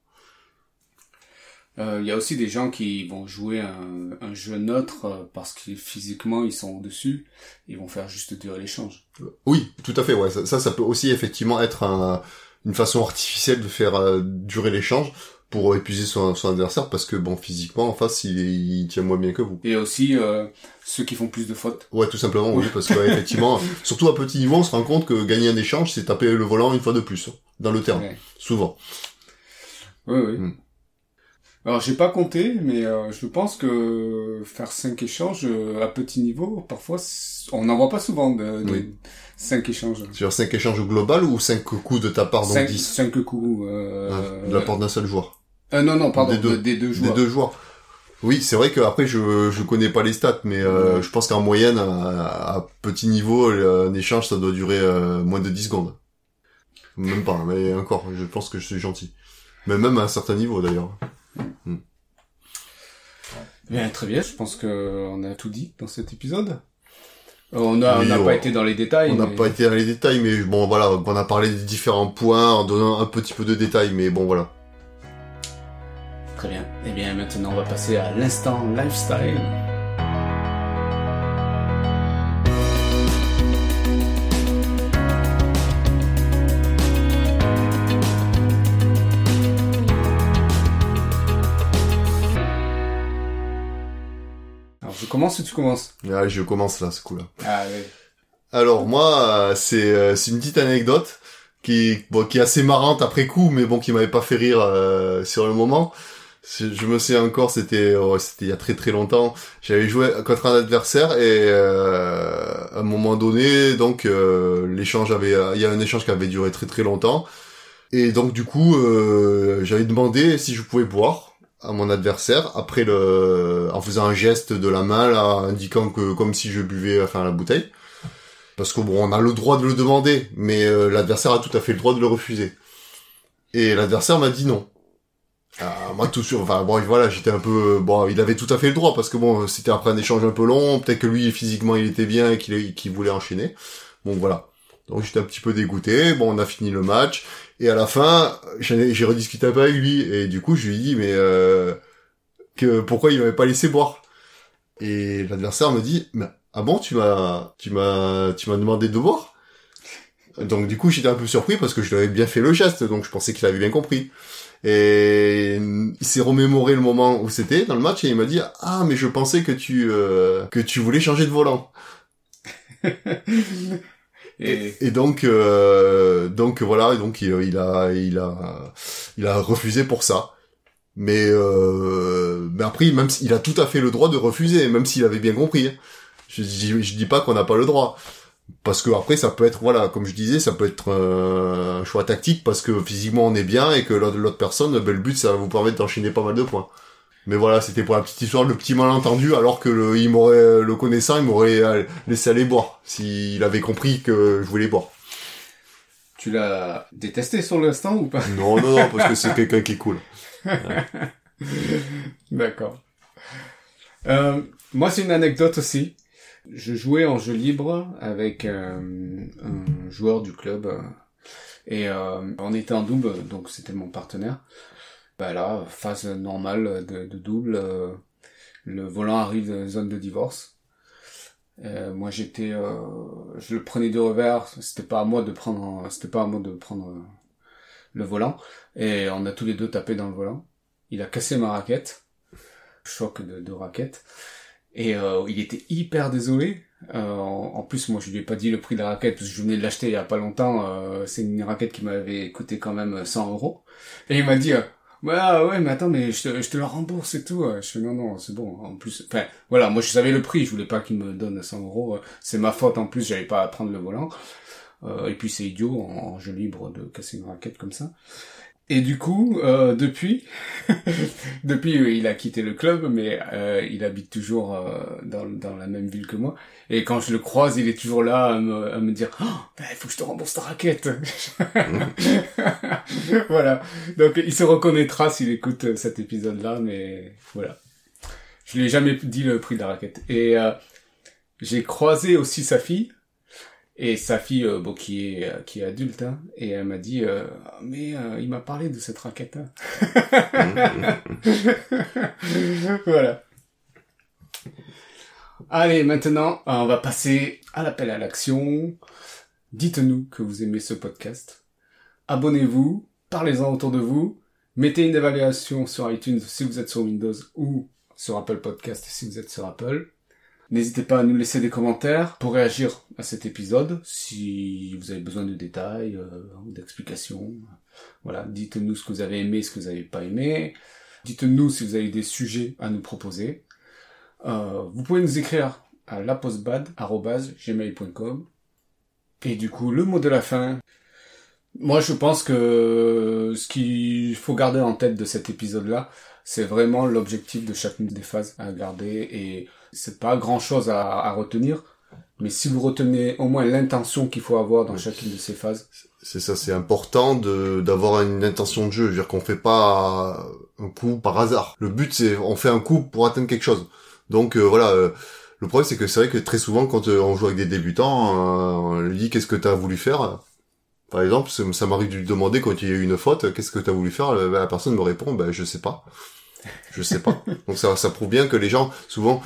Euh, Il y a aussi des gens qui vont jouer un, un jeu neutre euh, parce que physiquement ils sont au-dessus, ils vont faire juste durer l'échange. oui tout à fait ouais. Ça ça, ça peut aussi effectivement être un- une façon artificielle de faire euh, durer l'échange pour épuiser son, son adversaire parce que bon physiquement en face il, il tient moins bien que vous Et aussi euh, ceux qui font plus de fautes. Ouais, tout simplement, oui, parce que ouais, effectivement, surtout à petit niveau, on se rend compte que gagner un échange, c'est taper le volant une fois de plus, hein, dans le terrain, Ouais. souvent. Oui, oui. Hmm. Alors j'ai pas compté, mais euh, je pense que faire cinq échanges euh, à petit niveau, parfois on n'en voit pas souvent de, de Oui. cinq échanges. Sur 5 échanges global ou 5 coups de ta part, donc Cinq, 10 cinq coups. Euh, Ah, de la part d'un seul joueur. Euh, non, non, pardon, Des deux. de- des deux Des joueurs. deux joueurs. Oui, c'est vrai que après je je connais pas les stats, mais euh, Ouais. je pense qu'en moyenne, à, à petit niveau, un échange, ça doit durer euh, moins de 10 secondes. Même pas, mais encore, je pense que je suis gentil. Mais même à un certain niveau d'ailleurs. Bien, très bien, je pense que on a tout dit dans cet épisode. Euh, On a- on Oui, n'a on- pas été dans les détails. On n'a mais- pas été dans les détails, mais bon voilà, on a parlé des différents points en donnant un petit peu de détails, mais bon voilà. Très bien. Eh bien, maintenant, on va passer à l'instant lifestyle. Alors, je commence ou tu commences? Ah, je commence là, ce coup-là. Ah. Alors moi, euh, c'est euh, c'est une petite anecdote qui bon qui est assez marrante après coup, mais bon qui m'avait pas fait rire euh, sur le moment. Je me souviens encore, c'était oh, c'était il y a très très longtemps. J'avais joué contre un adversaire et euh, à un moment donné, donc euh, l'échange avait, il y a un échange qui avait duré très très longtemps. Et donc du coup, euh, j'avais demandé si je pouvais boire à mon adversaire après le, en faisant un geste de la main là, indiquant que comme si je buvais enfin la bouteille. Parce que bon, on a le droit de le demander, mais euh, l'adversaire a tout à fait le droit de le refuser. Et l'adversaire m'a dit non. Ah, moi tout sûr, enfin bon voilà, j'étais un peu bon, il avait tout à fait le droit parce que bon, c'était après un échange un peu long, peut-être que lui physiquement il était bien et qu'il voulait enchaîner. Bon voilà. Donc j'étais un petit peu dégoûté. Bon, on a fini le match et à la fin, j'ai rediscuté un peu avec lui et du coup je lui ai dit mais euh, que pourquoi il m'avait pas laissé boire? Et l'adversaire me dit mais ah bon tu m'as tu m'as tu m'as demandé de boire? Donc du coup j'étais un peu surpris parce que je lui avais bien fait le geste donc je pensais qu'il avait bien compris. Et il s'est remémoré le moment où c'était dans le match et il m'a dit ah mais je pensais que tu euh, que tu voulais changer de volant. et... et, donc, euh, donc voilà, donc il, il, a, il a, il a refusé pour ça. Mais, euh, mais après, même s'il a tout à fait le droit de refuser, même s'il avait bien compris. Hein. Je, je, je dis pas qu'on n'a pas le droit parce que après ça peut être voilà comme je disais ça peut être euh, un choix tactique parce que physiquement on est bien et que l'autre personne ben, le but ça va vous permettre d'enchaîner pas mal de points. Mais voilà c'était pour la petite histoire le petit malentendu alors que le, il m'aurait le connaissant il m'aurait euh, laissé aller boire s'il avait compris que je voulais boire. Tu l'as détesté sur l'instant ou pas? Non non non parce que c'est quelqu'un qui est cool. D'accord. Euh, moi c'est une anecdote aussi je jouais en jeu libre avec euh, un joueur du club euh, et euh, on était en double, donc c'était mon partenaire. Bah là, phase normale de, double, euh, le volant arrive dans zone de divorce. moi j'étais, je le prenais de revers, c'était pas à moi de prendre, c'était pas à moi de prendre le volant et on a tous les deux tapé dans le volant. Il a cassé ma raquette, choc de raquette. Et euh, il était hyper désolé. Euh, en, plus, moi, je lui ai pas dit le prix de la raquette parce que je venais de l'acheter il y a pas longtemps. Euh, c'est une raquette qui m'avait coûté quand même 100 euros. Et il m'a dit, bah ouais, mais attends, mais je te, je te la rembourse et tout. Je fais non, non, c'est bon. En plus, enfin, voilà, moi je savais le prix. Je voulais pas qu'il me donne 100 euros. C'est ma faute en plus. J'avais pas à prendre le volant. et puis c'est idiot en jeu libre de casser une raquette comme ça. Et du coup, euh, depuis, depuis euh, il a quitté le club, mais euh, il habite toujours euh, dans, dans la même ville que moi. Et quand je le croise, il est toujours là à me, à me dire oh, ben, il faut que je te rembourse ta raquette. voilà. Donc il se reconnaîtra s'il écoute cet épisode-là, mais voilà. Je lui ai jamais dit le prix de la raquette. Et j'ai croisé aussi sa fille et sa fille, euh, bon, qui est euh, qui est adulte, hein, et elle m'a dit, euh, mais il m'a parlé de cette raquette. Hein. voilà. Allez, maintenant, on va passer à l'appel à l'action. Dites-nous que vous aimez ce podcast. Abonnez-vous, parlez-en autour de vous, mettez une évaluation sur iTunes si vous êtes sur Windows ou sur Apple Podcast si vous êtes sur Apple. N'hésitez pas à nous laisser des commentaires pour réagir à cet épisode si vous avez besoin de détails euh, ou d'explications. Voilà, dites-nous ce que vous avez aimé, ce que vous n'avez pas aimé. Dites-nous si vous avez des sujets à nous proposer. Euh, vous pouvez nous écrire à lapostbad.gmail.com Et du coup, le mot de la fin. Moi, je pense que ce qu'il faut garder en tête de cet épisode-là, c'est vraiment l'objectif de chacune des phases à garder et c'est pas grand chose à, à, retenir. Mais si vous retenez au moins l'intention qu'il faut avoir dans chacune de ces phases. C'est ça, c'est important de d'avoir une intention de jeu. Je veux dire qu'on fait pas un coup par hasard. Le but c'est on fait un coup pour atteindre quelque chose. Donc euh, voilà. Euh, le problème c'est que c'est vrai que très souvent quand euh, on joue avec des débutants, on lui dit qu'est-ce que tu as voulu faire? Par exemple, ça m'arrive de lui demander quand il y a eu une faute, qu'est-ce que tu as voulu faire? La personne me répond, ben je sais pas. Je sais pas. Donc ça, ça prouve bien que les gens, souvent,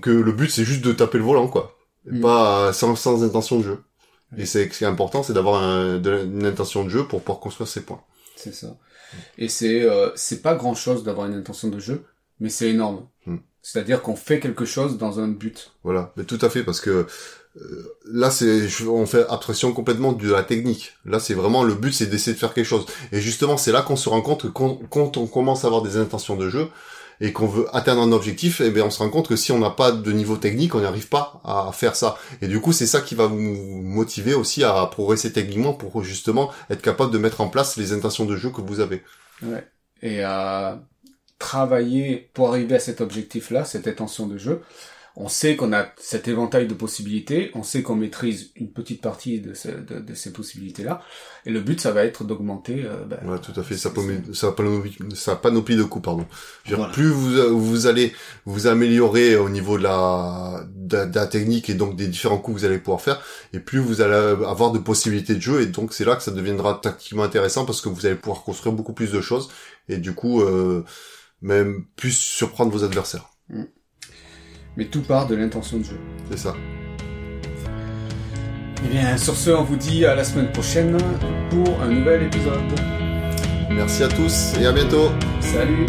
que le but c'est juste de taper le volant, quoi. Mm. Pas sans, sans intention de jeu. Et c'est ce qui est important, c'est d'avoir un, une intention de jeu pour pouvoir construire ses points. C'est ça. Et c'est euh, c'est pas grand chose d'avoir une intention de jeu, mais c'est énorme. Mm. C'est-à-dire qu'on fait quelque chose dans un but. Voilà, mais tout à fait, parce que euh, là c'est on fait abstraction complètement de la technique. Là c'est vraiment le but c'est d'essayer de faire quelque chose. Et justement c'est là qu'on se rend compte que quand, on commence à avoir des intentions de jeu et qu'on veut atteindre un objectif, eh bien on se rend compte que si on n'a pas de niveau technique, on n'arrive pas à faire ça. Et du coup c'est ça qui va vous motiver aussi à progresser techniquement pour justement être capable de mettre en place les intentions de jeu que vous avez. Ouais. Et à travailler pour arriver à cet objectif-là, cette intention de jeu on sait qu'on a cet éventail de possibilités, on sait qu'on maîtrise une petite partie de, de, ces possibilités-là, et le but, ça va être d'augmenter. Euh, ben, ouais, tout à fait. Ça, ça panoplie de coups, pardon. Plus vous, vous allez vous améliorer au niveau de la, de, la technique et donc des différents coups que vous allez pouvoir faire, et plus vous allez avoir de possibilités de jeu, et donc c'est là que ça deviendra tactiquement intéressant parce que vous allez pouvoir construire beaucoup plus de choses, et du coup, euh, même plus surprendre vos adversaires. Mm. Mais tout part de l'intention de jeu. C'est ça. Eh bien, sur ce, on vous dit à la semaine prochaine pour un nouvel épisode. Merci à tous et à bientôt. Salut